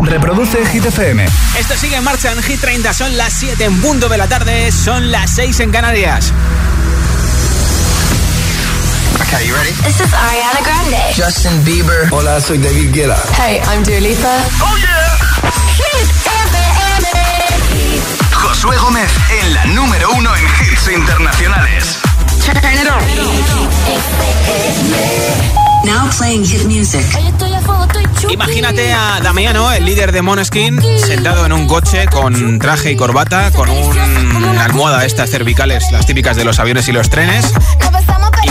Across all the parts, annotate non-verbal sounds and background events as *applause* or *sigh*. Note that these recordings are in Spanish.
Reproduce Hit FM. Esto sigue en marcha en Hit 30. Son las 7 en punto de la tarde. Son las 6 en Canarias. Okay, you ready? This is Ariana Grande. Justin Bieber. Hola, soy David Guetta. Hey, I'm Dua Lipa. Oh yeah. Hit FM. Josué Gómez en la número uno en hits internacionales. Turn it on. Now playing hit music. Imagínate a Damiano, el líder de Moneskin, sentado en un coche con traje y corbata, con una almohada estas cervicales, las típicas de los aviones y los trenes,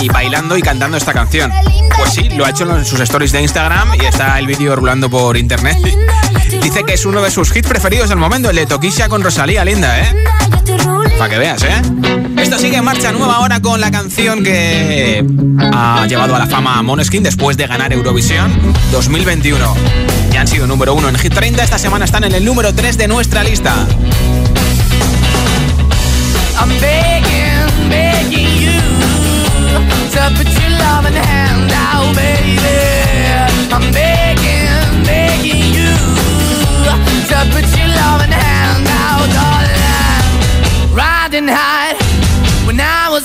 y bailando y cantando esta canción. Pues sí, lo ha hecho en sus stories de Instagram y está el vídeo rulando por internet. Dice que es uno de sus hits preferidos del momento, el de Toquisha con Rosalía, linda, ¿eh? Para que veas, ¿eh? Esto sigue en marcha nueva ahora con la canción que ha llevado a la fama a Moneskin después de ganar Eurovisión 2021. Ya han sido número uno en Hit 30, esta semana están en el número 3 de nuestra lista. I'm begging, begging you to put your love in hand out, baby. I'm begging, begging you to put your love in hand out,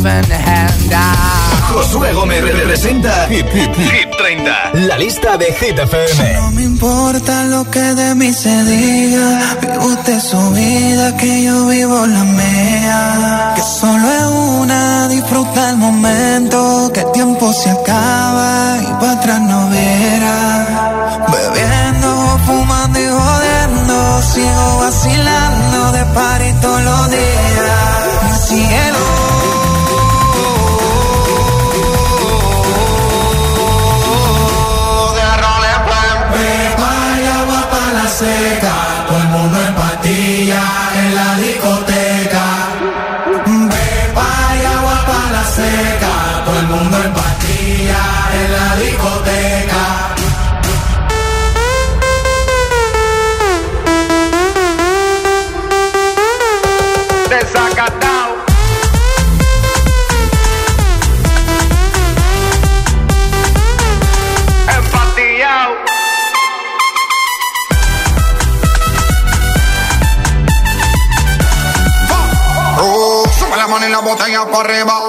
hand out. Josué Gómez representa Hit, Hit, Hit 30, la lista de Hit FM. No me importa lo que de mí se diga, vive usted su vida, que yo vivo la mía. Que solo es una, disfruta el momento, que el tiempo se acaba y para atrás no verá. Bebiendo, fumando y jodiendo, sigo vacilando de party todos los días. Para arriba.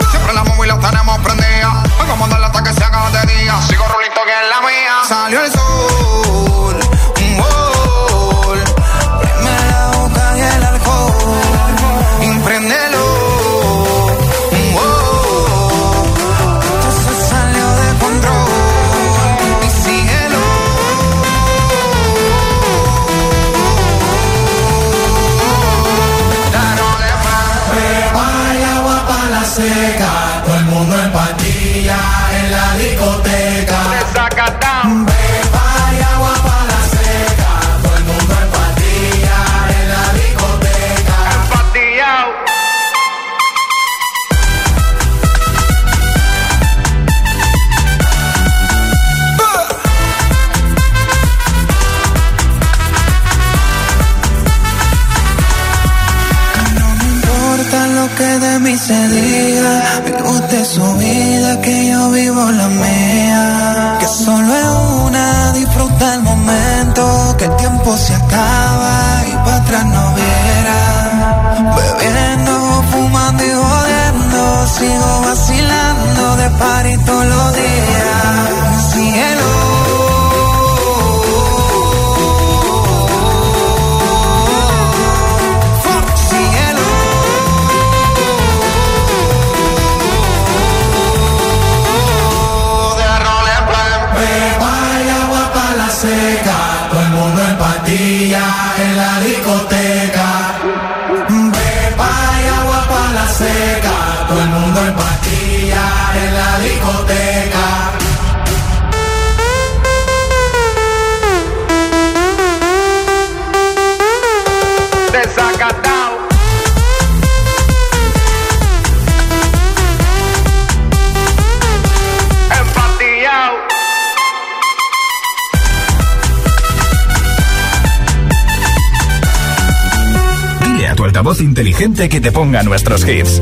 Ponga nuestros hits.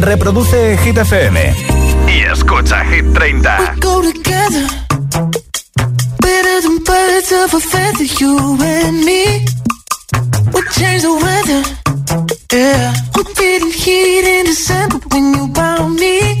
Reproduce Hit FM. Y escucha Hit 30. go together. Better than birds of a feather, you and me. We change the weather. Yeah. I'm feeling heat in December when you found me.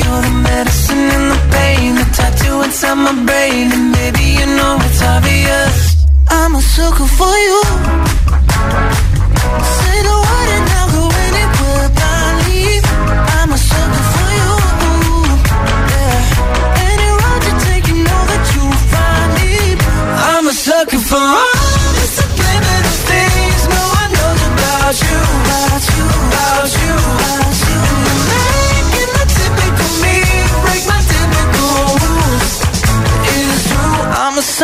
You're the medicine and the pain, the tattoo inside my brain, and maybe you know it's obvious. I'm a sucker for you. Say the word and I'll go anywhere blindly. I'm a sucker for you. Yeah. Any road you take, you know that you'll find me. I'm a sucker for all the subliminal things no one knows about you. About you. About you. About you.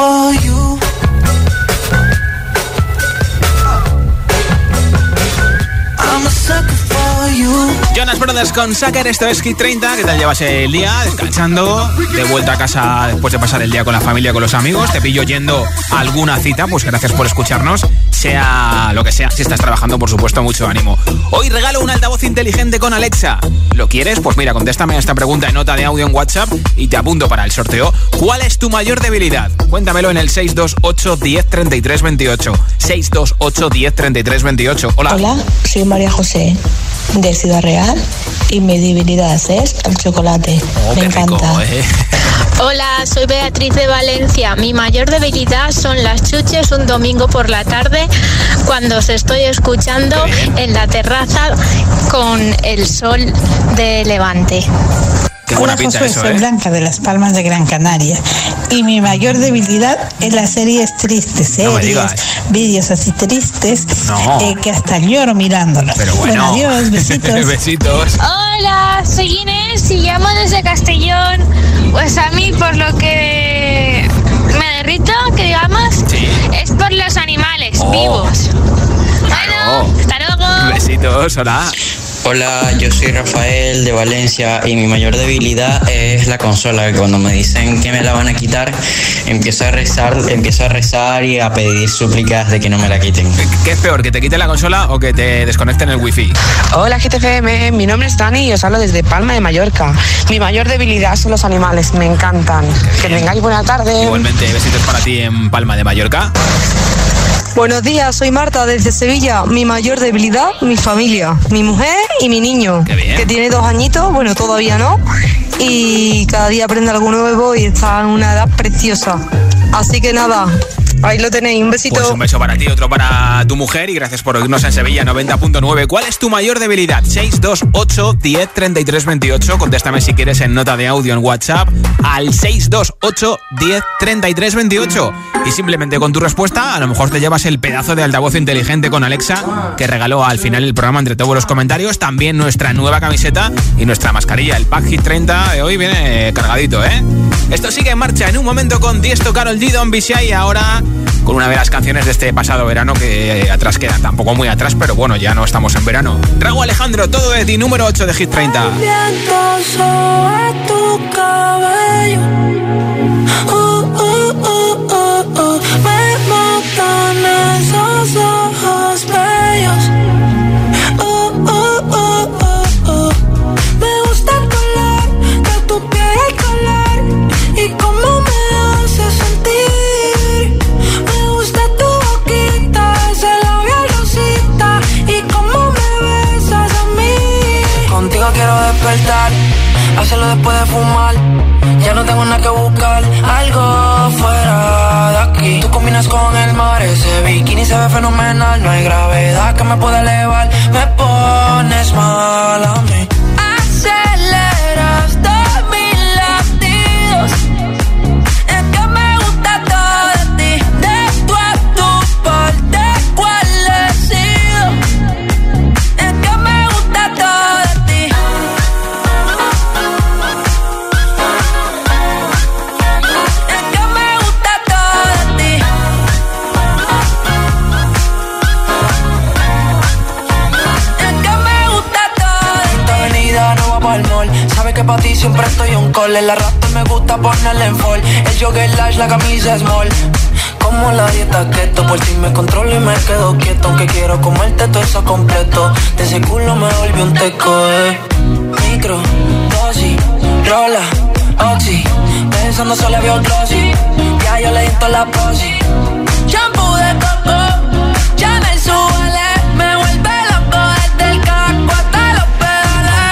for you. I'm a sucker for you. Brothers con Sucker, esto es Hit 30. ¿Qué tal llevas el día? Descansando, de vuelta a casa después de pasar el día con la familia, con los amigos. Te pillo yendo a alguna cita, pues gracias por escucharnos. Sea lo que sea, si estás trabajando, por supuesto, mucho ánimo. Hoy regalo un altavoz inteligente con Alexa. ¿Lo quieres? Pues mira, contéstame esta pregunta en nota de audio en WhatsApp y te apunto para el sorteo. ¿Cuál es tu mayor debilidad? Cuéntamelo en el 628 10 33 28. 628 10 33 28. Hola. Hola, soy María José de Ciudad Real y mi debilidad es el chocolate. Oh, Me rico, encanta. eh. Hola, soy Beatriz de Valencia. Mi mayor debilidad son las chuches un domingo por la tarde cuando os estoy escuchando en la terraza con el sol de Levante. Qué buena Hola pinta Josué, eso, soy ¿eh? Blanca de Las Palmas de Gran Canaria y mi mayor debilidad es las series tristes, No series, digas. vídeos así tristes No. eh, que hasta lloro mirándolos. Pero bueno. adiós, *laughs* besitos. Besitos. Hola, soy Inés y llamo desde Castellón. Pues a mí por lo que me derrito, que digamos, Sí. es por los animales Oh. vivos. Claro. Bueno, hasta luego. Besitos, hola. Hola, yo soy Rafael de Valencia y mi mayor debilidad es la consola. que Cuando me dicen que me la van a quitar, empiezo a rezar, empiezo a rezar y a pedir súplicas de que no me la quiten. ¿Qué es peor, que te quite la consola o que te desconecten el wifi? Hola GTFM, mi nombre es Dani y os hablo desde Palma de Mallorca. Mi mayor debilidad son los animales, me encantan. Que tengáis buena tarde. Igualmente, besitos para ti en Palma de Mallorca. Buenos días, soy Marta desde Sevilla. Mi mayor debilidad, mi familia, mi mujer y mi niño, que tiene dos añitos, bueno, todavía no, y cada día aprende algo nuevo y está en una edad preciosa. Así que nada, ahí lo tenéis, un besito. Pues un beso para ti, otro para tu mujer y gracias por oírnos en Sevilla 90.9. ¿Cuál es tu mayor debilidad? 628 10 33 28. Contéstame si quieres en nota de audio en WhatsApp al 628 10 33 28. Y simplemente con tu respuesta, a lo mejor te llevas el pedazo de altavoz inteligente con Alexa que regaló al final el programa entre todos los comentarios. También nuestra nueva camiseta y nuestra mascarilla. El Pack Hit 30 de hoy viene cargadito, ¿eh? Esto sigue en marcha en un momento con Diesto, Carol G, Don Bishai y ahora con una de las canciones de este pasado verano que eh, atrás queda, tampoco muy atrás, pero bueno, ya no estamos en verano. Raúl Alejandro, todo de ti, número 8 de Hit 30. Viento sobre tu cabello. Uh, uh, uh, uh, uh. Me matan un call. El arrastre me gusta ponerle en fall. El jogger lash, la camisa small. Como la dieta keto, por ti me controlo y me quedo quieto. Aunque quiero comerte todo eso completo. De ese culo me volvió un teco, eh. Micro, dosis, rola, oxi. Pensando solo había glossy. Ya yo le di la posi. Shampoo de coco. Me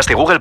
Podcast y Google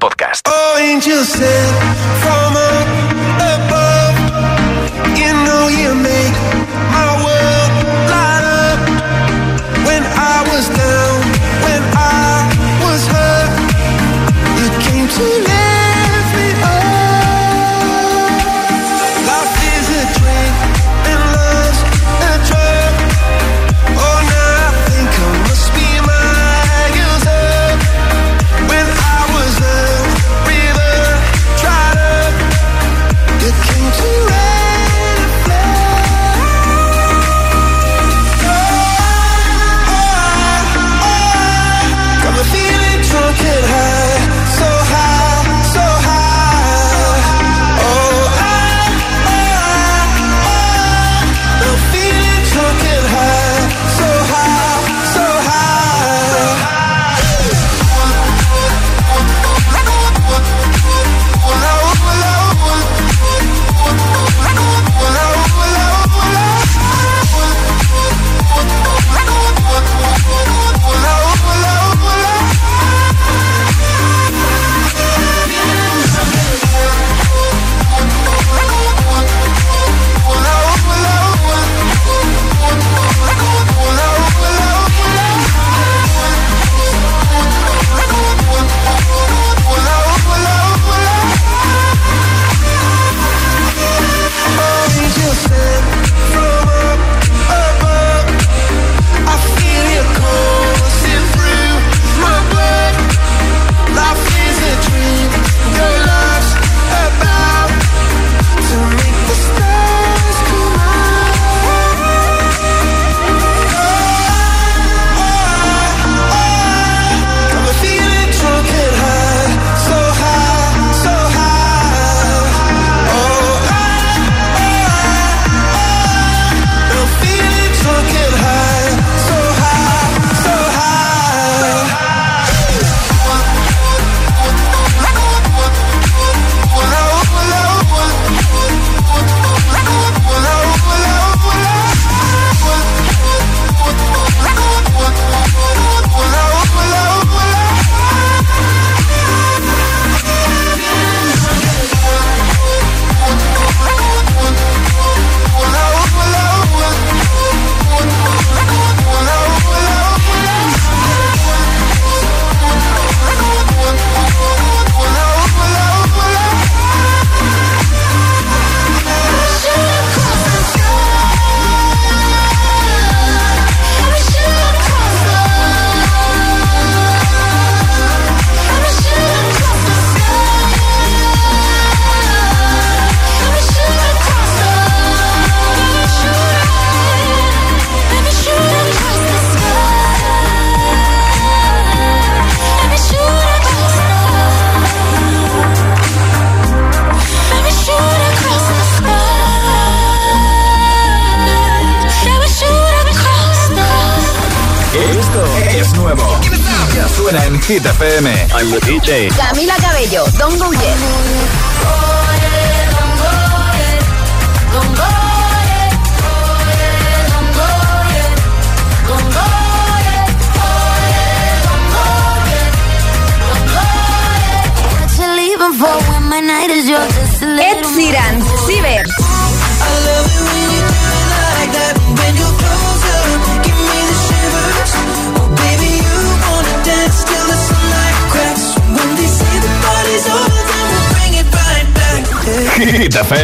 Camila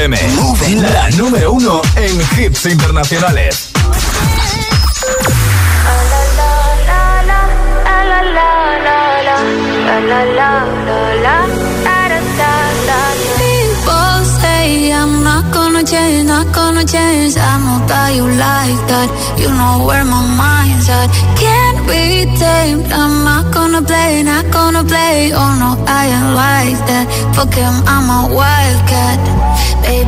FM. La número uno en hits internacionales. People say I'm not gonna change, not gonna change. I know that you like that. You know where my mind's at. Can't be tamed. I'm not gonna play, not gonna play. Oh no, I ain't like that. Fuck him, I'm a wildcat.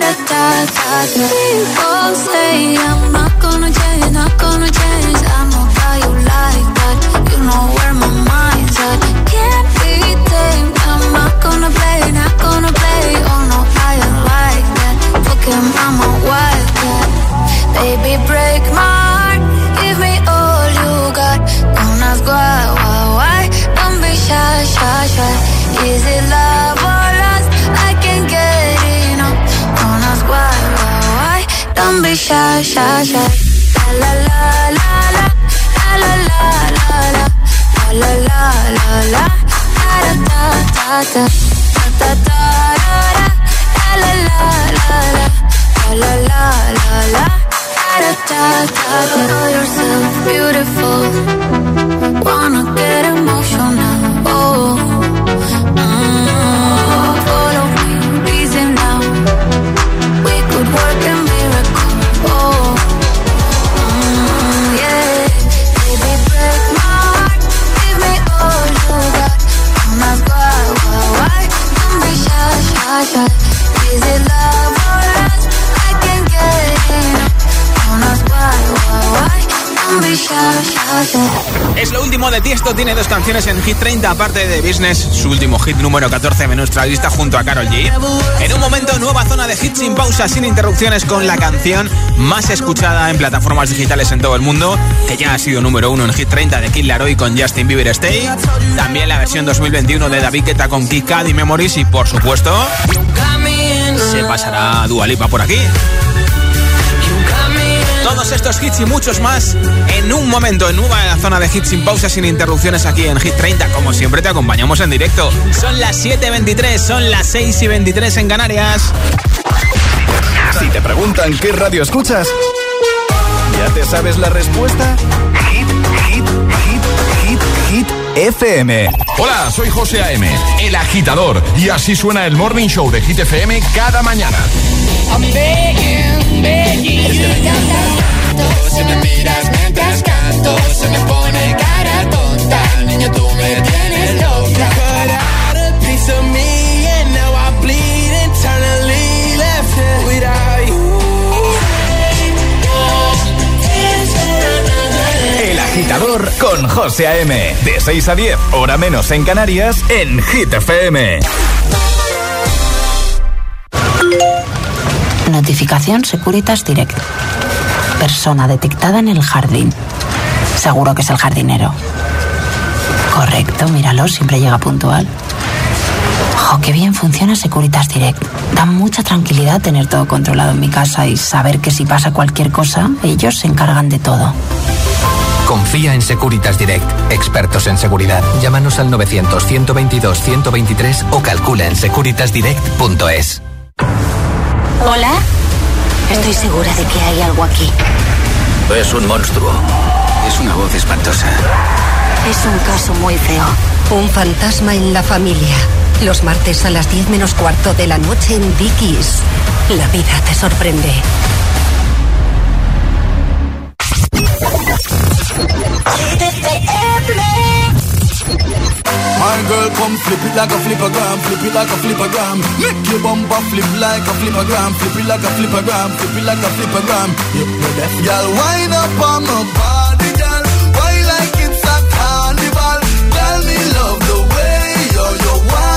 da da da People say I'm not gonna change, not gonna change. I know how you like that. You know where my mind's at. Can't be tamed. I'm not gonna play, not gonna play. Oh no, I ain't like that. Fucking mama, wildcat. Baby, break my heart. Give me all you got. Don't ask why, why, why. Don't be shy, shy, shy. Is it love Don't be shy, shy, shy. La la la la la la la la la la la la la da da da da da da da la la la la la la la la da da da da Know yourself beautiful Wanna get emotional Oh Is it love Es lo último de Tiesto, tiene dos canciones en Hit 30, aparte de Business, su último hit número 14 en nuestra lista junto a Carol G. En un momento, nueva zona de hits sin pausa, sin interrupciones, con la canción más escuchada en plataformas digitales en todo el mundo, que ya ha sido número uno en Hit 30 de Kid Laroi con Justin Bieber Stay. También la versión 2021 de David Guetta con Kid Cudi Memories y, por supuesto, se pasará Dua Lipa por aquí. Todos estos hits y muchos más en un momento en nueva zona de hits sin pausa, sin interrupciones aquí en Hit 30. Como siempre te acompañamos en directo. Son las 7.23, son las 6 y 23 en Canarias. Si te preguntan qué radio escuchas, ¿ya te sabes la respuesta? FM. Hola, soy José A.M., el agitador, y así suena el Morning Show de Hit FM cada mañana. I'm begging, begging you. Si me miras mientras canto, se me pone cara tonta. Niña, tú me tienes loca. Cut out a piece of me, and now I bleed internally. Agitador con José A.M. De 6 a 10, hora menos en Canarias, en Hit FM. Notificación Securitas Direct. Persona detectada en el jardín. Seguro que es el jardinero. Correcto, míralo, siempre llega puntual. Jo, qué bien funciona Securitas Direct. Da mucha tranquilidad tener todo controlado en mi casa y saber que si pasa cualquier cosa, ellos se encargan de todo. Confía en Securitas Direct, expertos en seguridad. Llámanos al 900-122-123 o calcula en securitasdirect.es. Hola. Estoy segura de que hay algo aquí. Es un monstruo. Es una voz espantosa. Es un caso muy feo. Un fantasma en la familia. Los martes a las 10 menos cuarto de la noche en Dickies. La vida te sorprende. My girl, come flip it like a flippergram, flip it like a flippergram. Make your bumper flip like a flippergram, flip it like a flippergram, flip it like a flippergram. Yep, you're. Girl, wind up on my body, girl. Why like it's a carnival? Girl, me love the way you you wine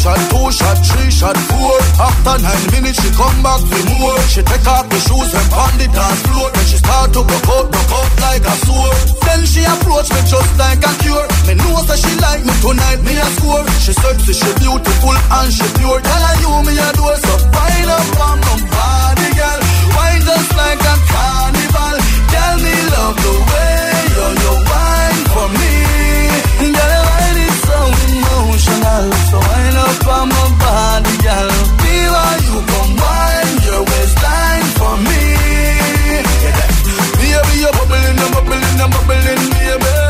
shot, two shot, three shot, four. After nine minutes, she come back for more. She take off the shoes and pound the dance floor. Then she start to broke out, broke out like a sword. Then she approach me just like a cure. Me know that she like me tonight, me a score. She sexy, she beautiful and she pure. Tell her you me a do so fine up on my body, girl. Wine just like a carnival. Tell me love the way you you wine for me. Girl, emotional, so wind up on my body, girl. Feel you come wine your waistline for me. Baby, you're bubbling, you're bubbling, you're bubbling, baby.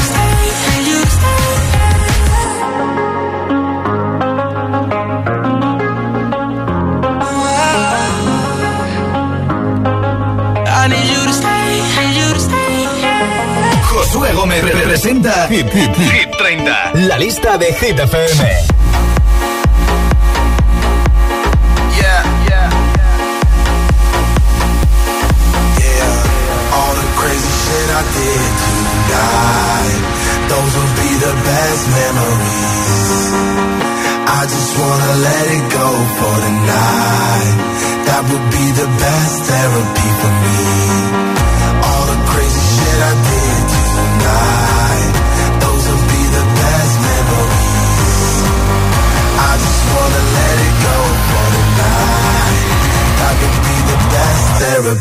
Gómez representa Hit, Hit, Hit 30. La lista de Hit FM. Yeah, yeah. Yeah, all the crazy shit I did tonight. Those will be the best memories. I just wanna let it go for the night. That would be the best therapy for me.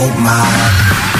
don't mind.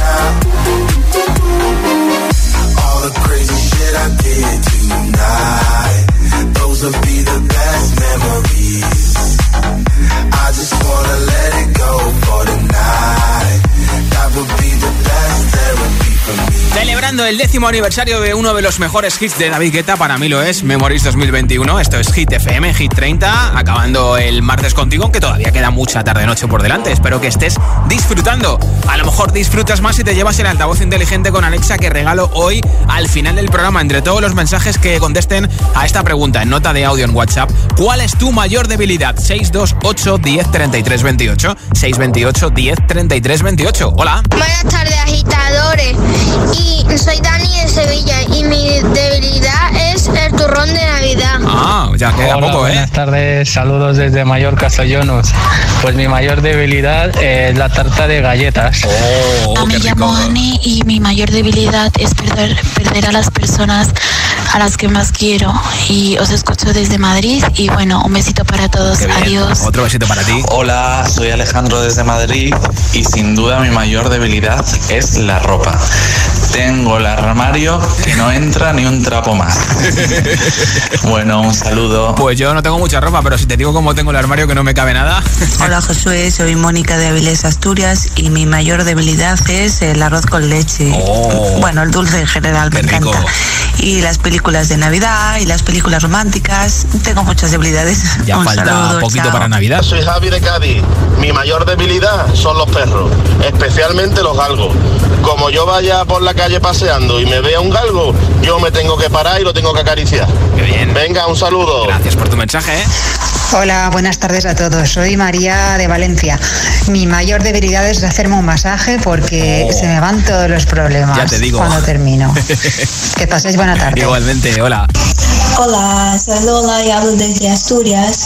El décimo aniversario de uno de los mejores hits de David Guetta, para mí lo es, Memories 2021. Esto es Hit FM, Hit 30, acabando el martes contigo, aunque todavía queda mucha tarde-noche por delante. Espero que estés disfrutando. A lo mejor disfrutas más si te llevas el altavoz inteligente con Alexa que regalo hoy al final del programa. Entre todos los mensajes que contesten a esta pregunta en nota de audio en WhatsApp, ¿cuál es tu mayor debilidad? 628 10 33 28. 628 10 33 28. Hola. Buenas tardes, agitadores. Y soy Dani de Sevilla y mi debilidad es el turrón de Navidad. Ah, ya queda Hola, poco, ¿eh? Buenas tardes, saludos desde Mallorca, soy. Pues mi mayor debilidad es la tarta de galletas. Oh, me llamo Ani y mi mayor debilidad es perder, perder a las personas a las que más quiero. Y os escucho desde Madrid y bueno, un besito para todos. Adiós. Otro besito para ti. Hola, soy Alejandro desde Madrid y sin duda mi mayor debilidad es la ropa. Tengo el armario que no entra ni un trapo más. *laughs* Bueno, un saludo. Pues yo no tengo mucha ropa, pero si te digo cómo tengo el armario que no me cabe nada. *laughs* Hola Josué, soy Mónica de Avilés, Asturias y mi mayor debilidad es el arroz con leche. Oh. Bueno, el dulce en general me rico. encanta. Y las películas de Navidad y las películas románticas, tengo muchas debilidades. *laughs* Ya Un falta saludo, poquito chao. para Navidad. Soy Javi de Cádiz. Mi mayor debilidad son los perros, especialmente los galgos. Como yo vaya por la calle paseando y me vea un galgo, yo me tengo que parar y lo tengo que acariciar. Venga, un saludo. Gracias por tu mensaje. ¿eh? Hola, buenas tardes a todos. Soy María de Valencia. Mi mayor debilidad es hacerme un masaje porque Oh. se me van todos los problemas Ya te digo. cuando termino. *laughs* Que paséis buena tarde. Igualmente, hola. Hola, soy Lola y hablo desde Asturias.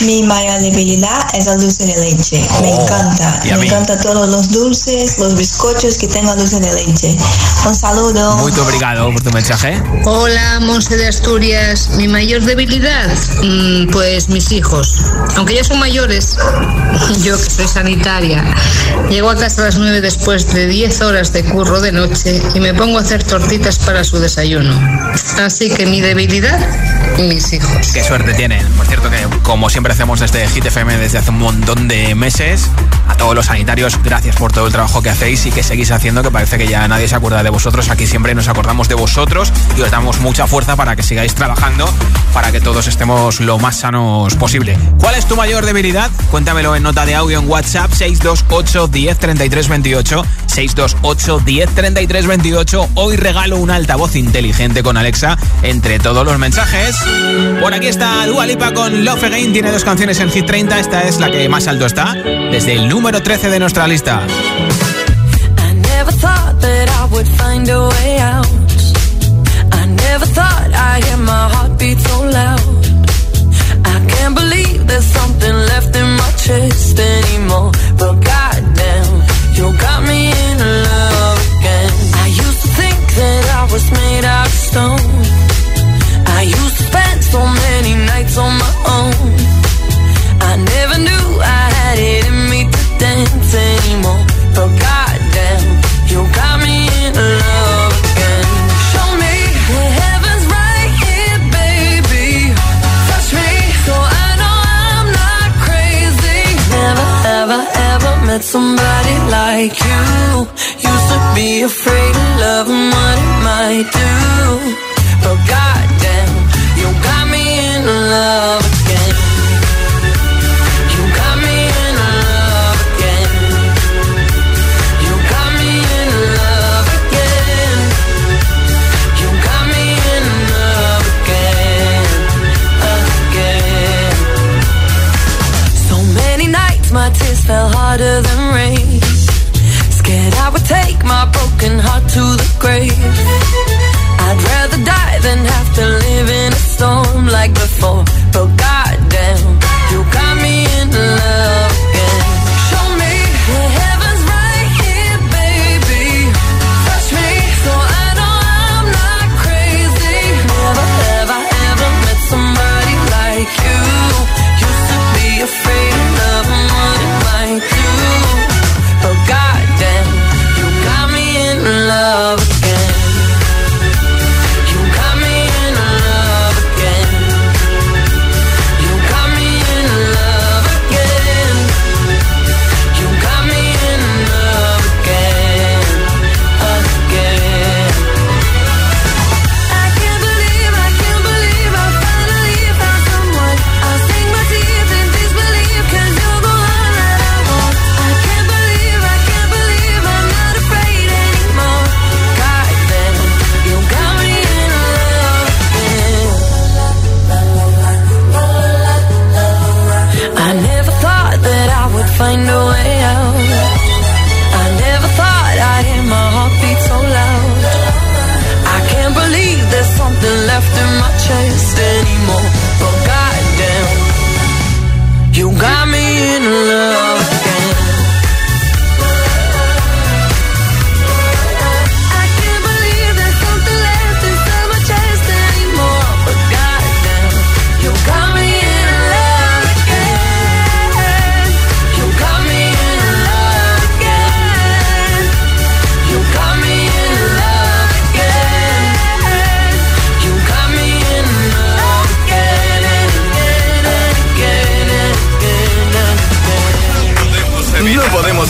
Mi mayor debilidad es el dulce de leche. Me Oh, encanta. y a Me mí. encantan todos los dulces, los bizcochos que tengan dulce de leche. Un saludo. Muy obrigado por tu mensaje. Hola, Monse de Asturias. Mi mayor debilidad, Mm, pues mis hijos. Aunque ya son mayores, *laughs* yo que soy sanitaria, llego a casa a las 9 después de 10 horas de curro de noche y me pongo a hacer tortitas para su desayuno. Así que mi debilidad, mis hijos. Qué suerte tienen. Por cierto que como siempre hacemos desde Hit desde hace un montón de meses, a todos los sanitarios, gracias por todo el trabajo que hacéis y que seguís haciendo, que parece que ya nadie se acuerda de vosotros. Aquí siempre nos acordamos de vosotros y os damos mucha fuerza para que sigáis trabajando, para que todos estemos lo más sanos ¿Cuál es tu mayor debilidad? Cuéntamelo en nota de audio en WhatsApp 628 10 33 28 628 10 33 28. Hoy regalo un altavoz inteligente con Alexa entre todos los mensajes. Por aquí está Dua Lipa con Love Again. Tiene dos canciones en Hit 30. Esta es la que más alto está, desde el número 13 de nuestra lista. I never thought I'd hear my heartbeat so loud. I can't believe there's something left in my chest anymore. But goddamn, you got me in love again. I used to think that I was made out of stone. I used to spend so many nights on my own. I never knew I had it in me to dance anymore. But goddamn, I never thought I'd hear my heartbeat so loud. I can't believe there's something left in my chest anymore. But goddamn, you got me in love.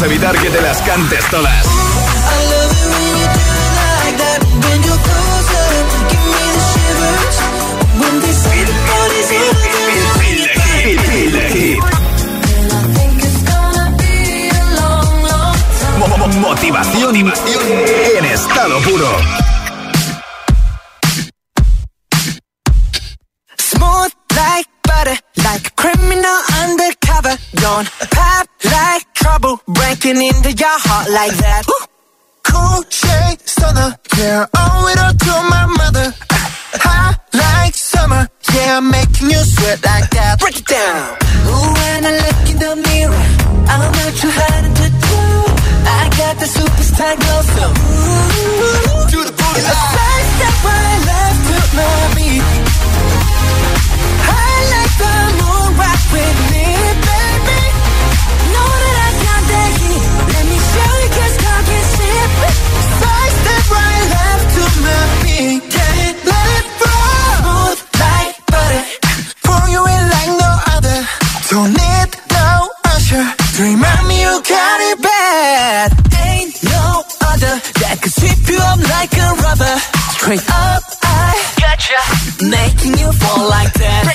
evitar que te las cantes todas. Motivación y en estado puro. hot like that. Cool shade stunner, yeah, owe it all to my mother. Hot like summer, yeah, making you sweat like that. Break it down. Ooh, when I look in the mirror, I'm not too hard to do. I got the superstar glow, so ooh, do the booty. up. I got gotcha. making you fall like that.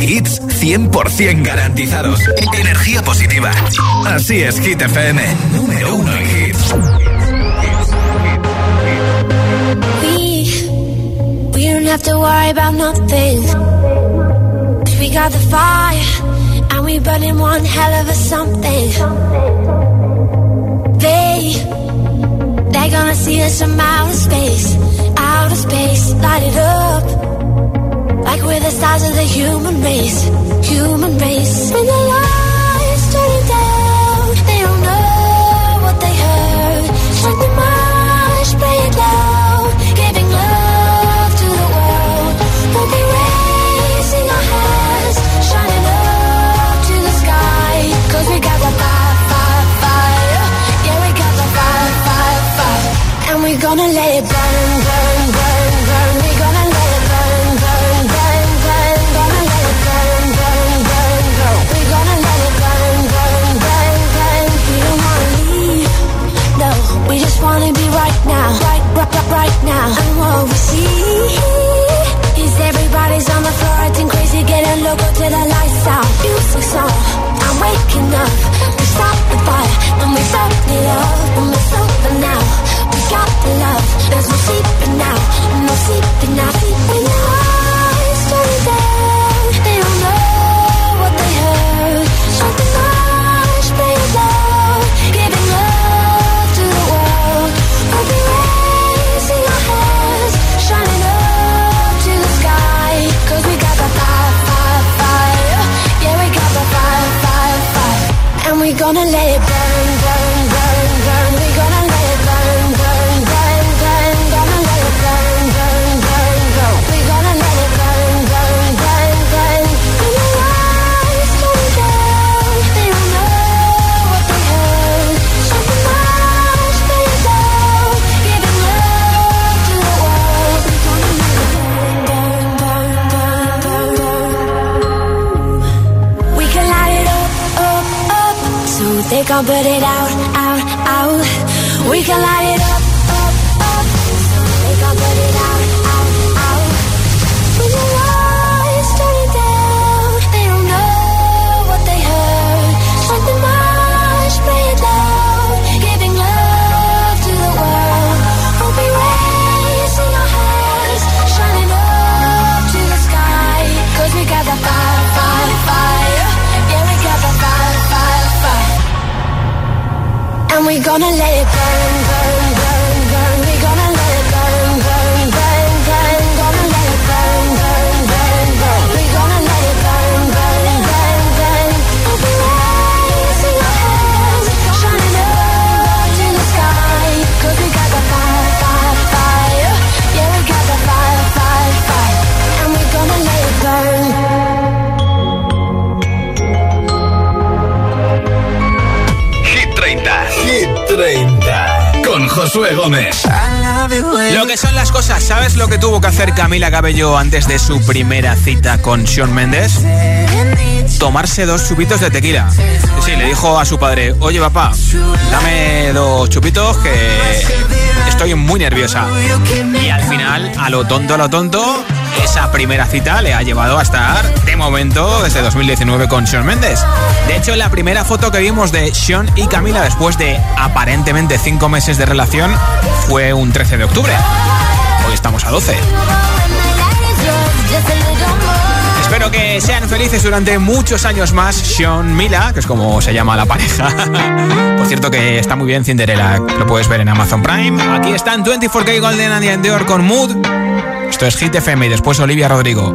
Hits 100% garantizados. Energía positiva. Así es, Hit FM. Número uno en hits. We, we don't have to worry about nothing. We got the fire. And we burning one hell of a something. They, they're gonna see us from outer space. Outer space, light it up. like we're the stars of the human race, human race. When the lights turn down, they don't know what they heard. Strike the march, play it loud, giving love to the world. We'll be raising our hands, shining up to the sky, Cause we got the fire, fire, fire. Yeah, we got the fire, fire, fire. And we're gonna let it que tuvo que hacer Camila Cabello antes de su primera cita con Sean Méndez? Tomarse dos chupitos de tequila. Sí, le dijo a su padre, oye papá, dame dos chupitos que estoy muy nerviosa. Y al final, a lo tonto, a lo tonto, esa primera cita le ha llevado a estar, de momento, desde 2019 con Sean Méndez. De hecho, la primera foto que vimos de Sean y Camila después de aparentemente cinco meses de relación fue un 13 de octubre. Estamos a 12. Espero que sean felices durante muchos años más. Sean Mila, que es como se llama la pareja. *laughs* Por cierto, que está muy bien Cinderella. Lo puedes ver en Amazon Prime. Aquí están 24K Golden and Endure con Mood. Esto es Hit FM y después Olivia Rodrigo.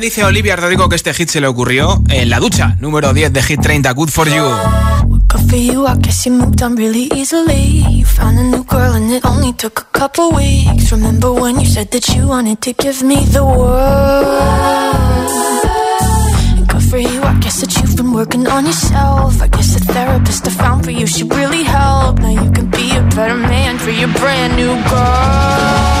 dice Olivia Rodrigo que este hit se le ocurrió en la ducha, número 10 de Hit 30, Good for You. Good for you, I guess you moved on really easily. You found a new girl and it only took a couple weeks. Remember when you said that you wanted to give me the world? Good for you, I guess that you've been working on yourself. I guess the therapist I found for you, she really helped. Now you can be a better man for your brand new girl.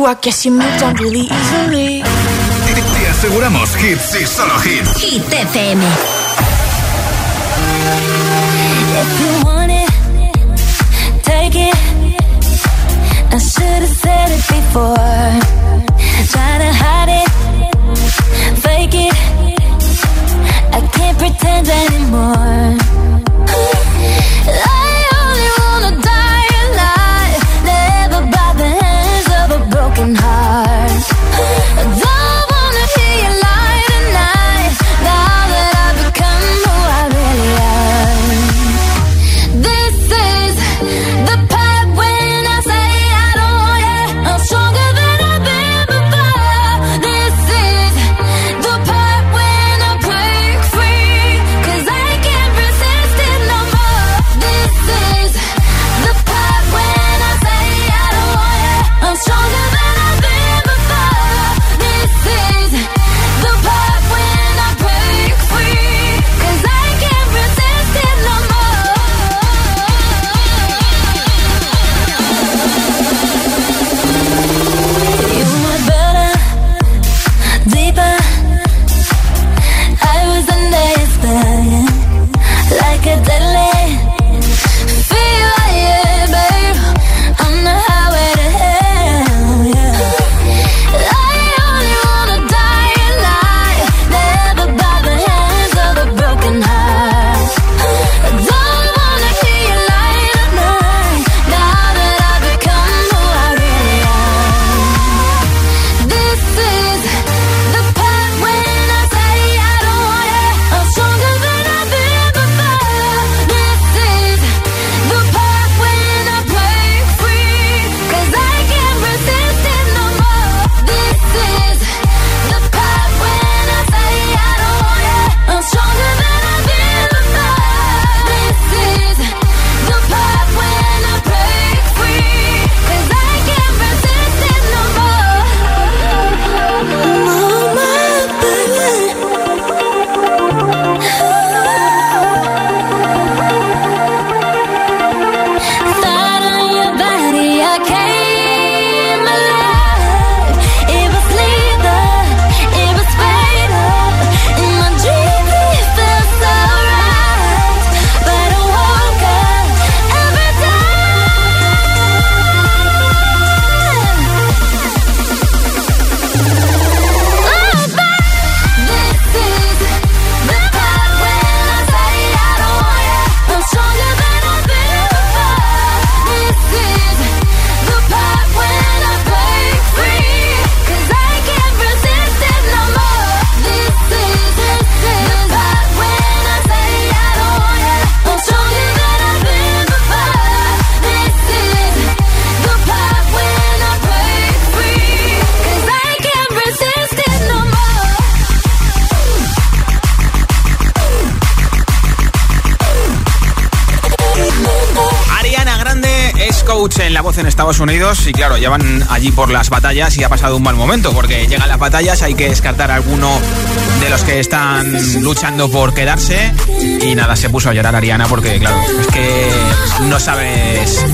you, I guess you moved on really easily. Te, aseguramos hits y solo hits. Hit FM. If you want it, take it. I should have said it before. En Estados Unidos y claro, ya van allí por las batallas y ha pasado un mal momento porque llegan las batallas, hay que descartar a alguno de los que están luchando por quedarse y nada, se puso a llorar Ariana porque claro, es que no sabes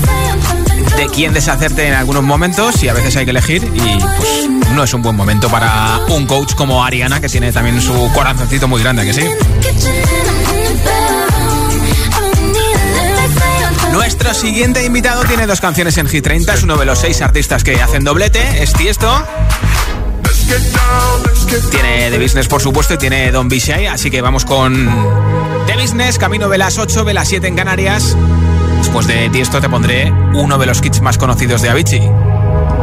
de quién deshacerte en algunos momentos y a veces hay que elegir y pues no es un buen momento para un coach como Ariana que tiene también su corazoncito muy grande, que sí. Nuestro siguiente invitado tiene dos canciones en G30, es uno de los seis artistas que hacen doblete, es Tiesto. Tiene The Business, por supuesto, y tiene Don Bishai, así que vamos con The Business, camino de las 8, de las 7 en Canarias. Después de Tiesto te pondré uno de los kits más conocidos de Avicii.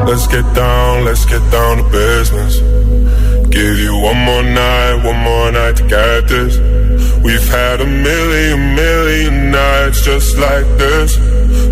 Let's get down, let's get down to business. Give you one more night, one more night to get this. We've had a million, million nights just like this.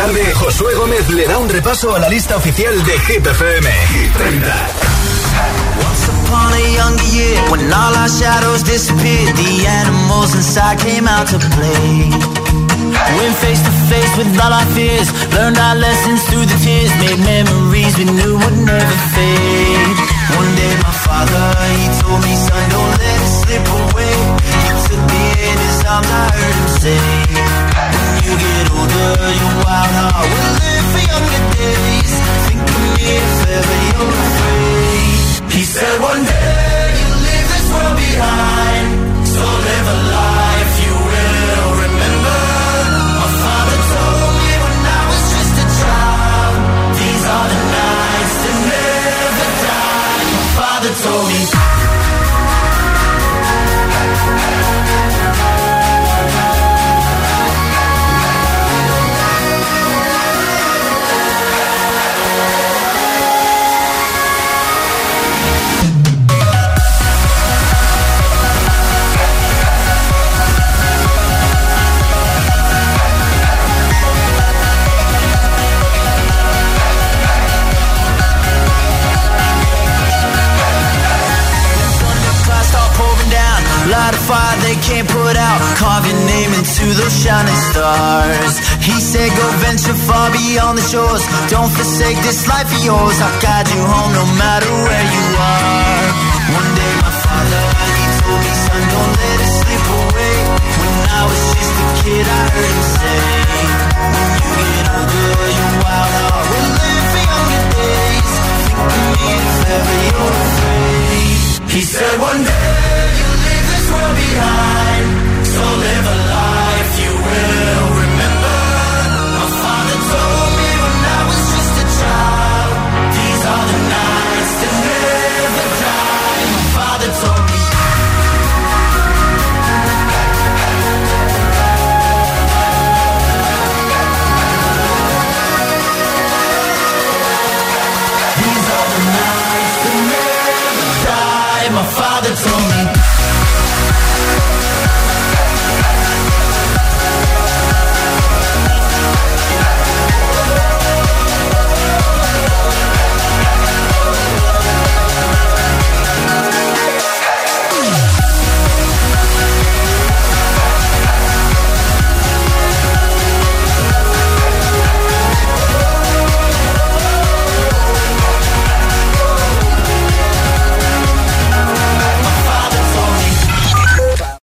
Tarde, Josué Gómez le da un repaso a la lista oficial de Hit FM. 30. upon a younger year when all our shadows disappeared the animals inside came out to play went face to face with all our fears learned our lessons through the tears made memories we knew would never fade one day my father he told me son don't let it slip away he took me in his arms I heard him say your wild heart will live for younger days. Think of me if ever you're afraid. He said one day you'll leave this world behind. So live a life you will remember. My father told me when I was just a child These are the nights never die. My father told me Don't this life of yours. I'll guide you home no matter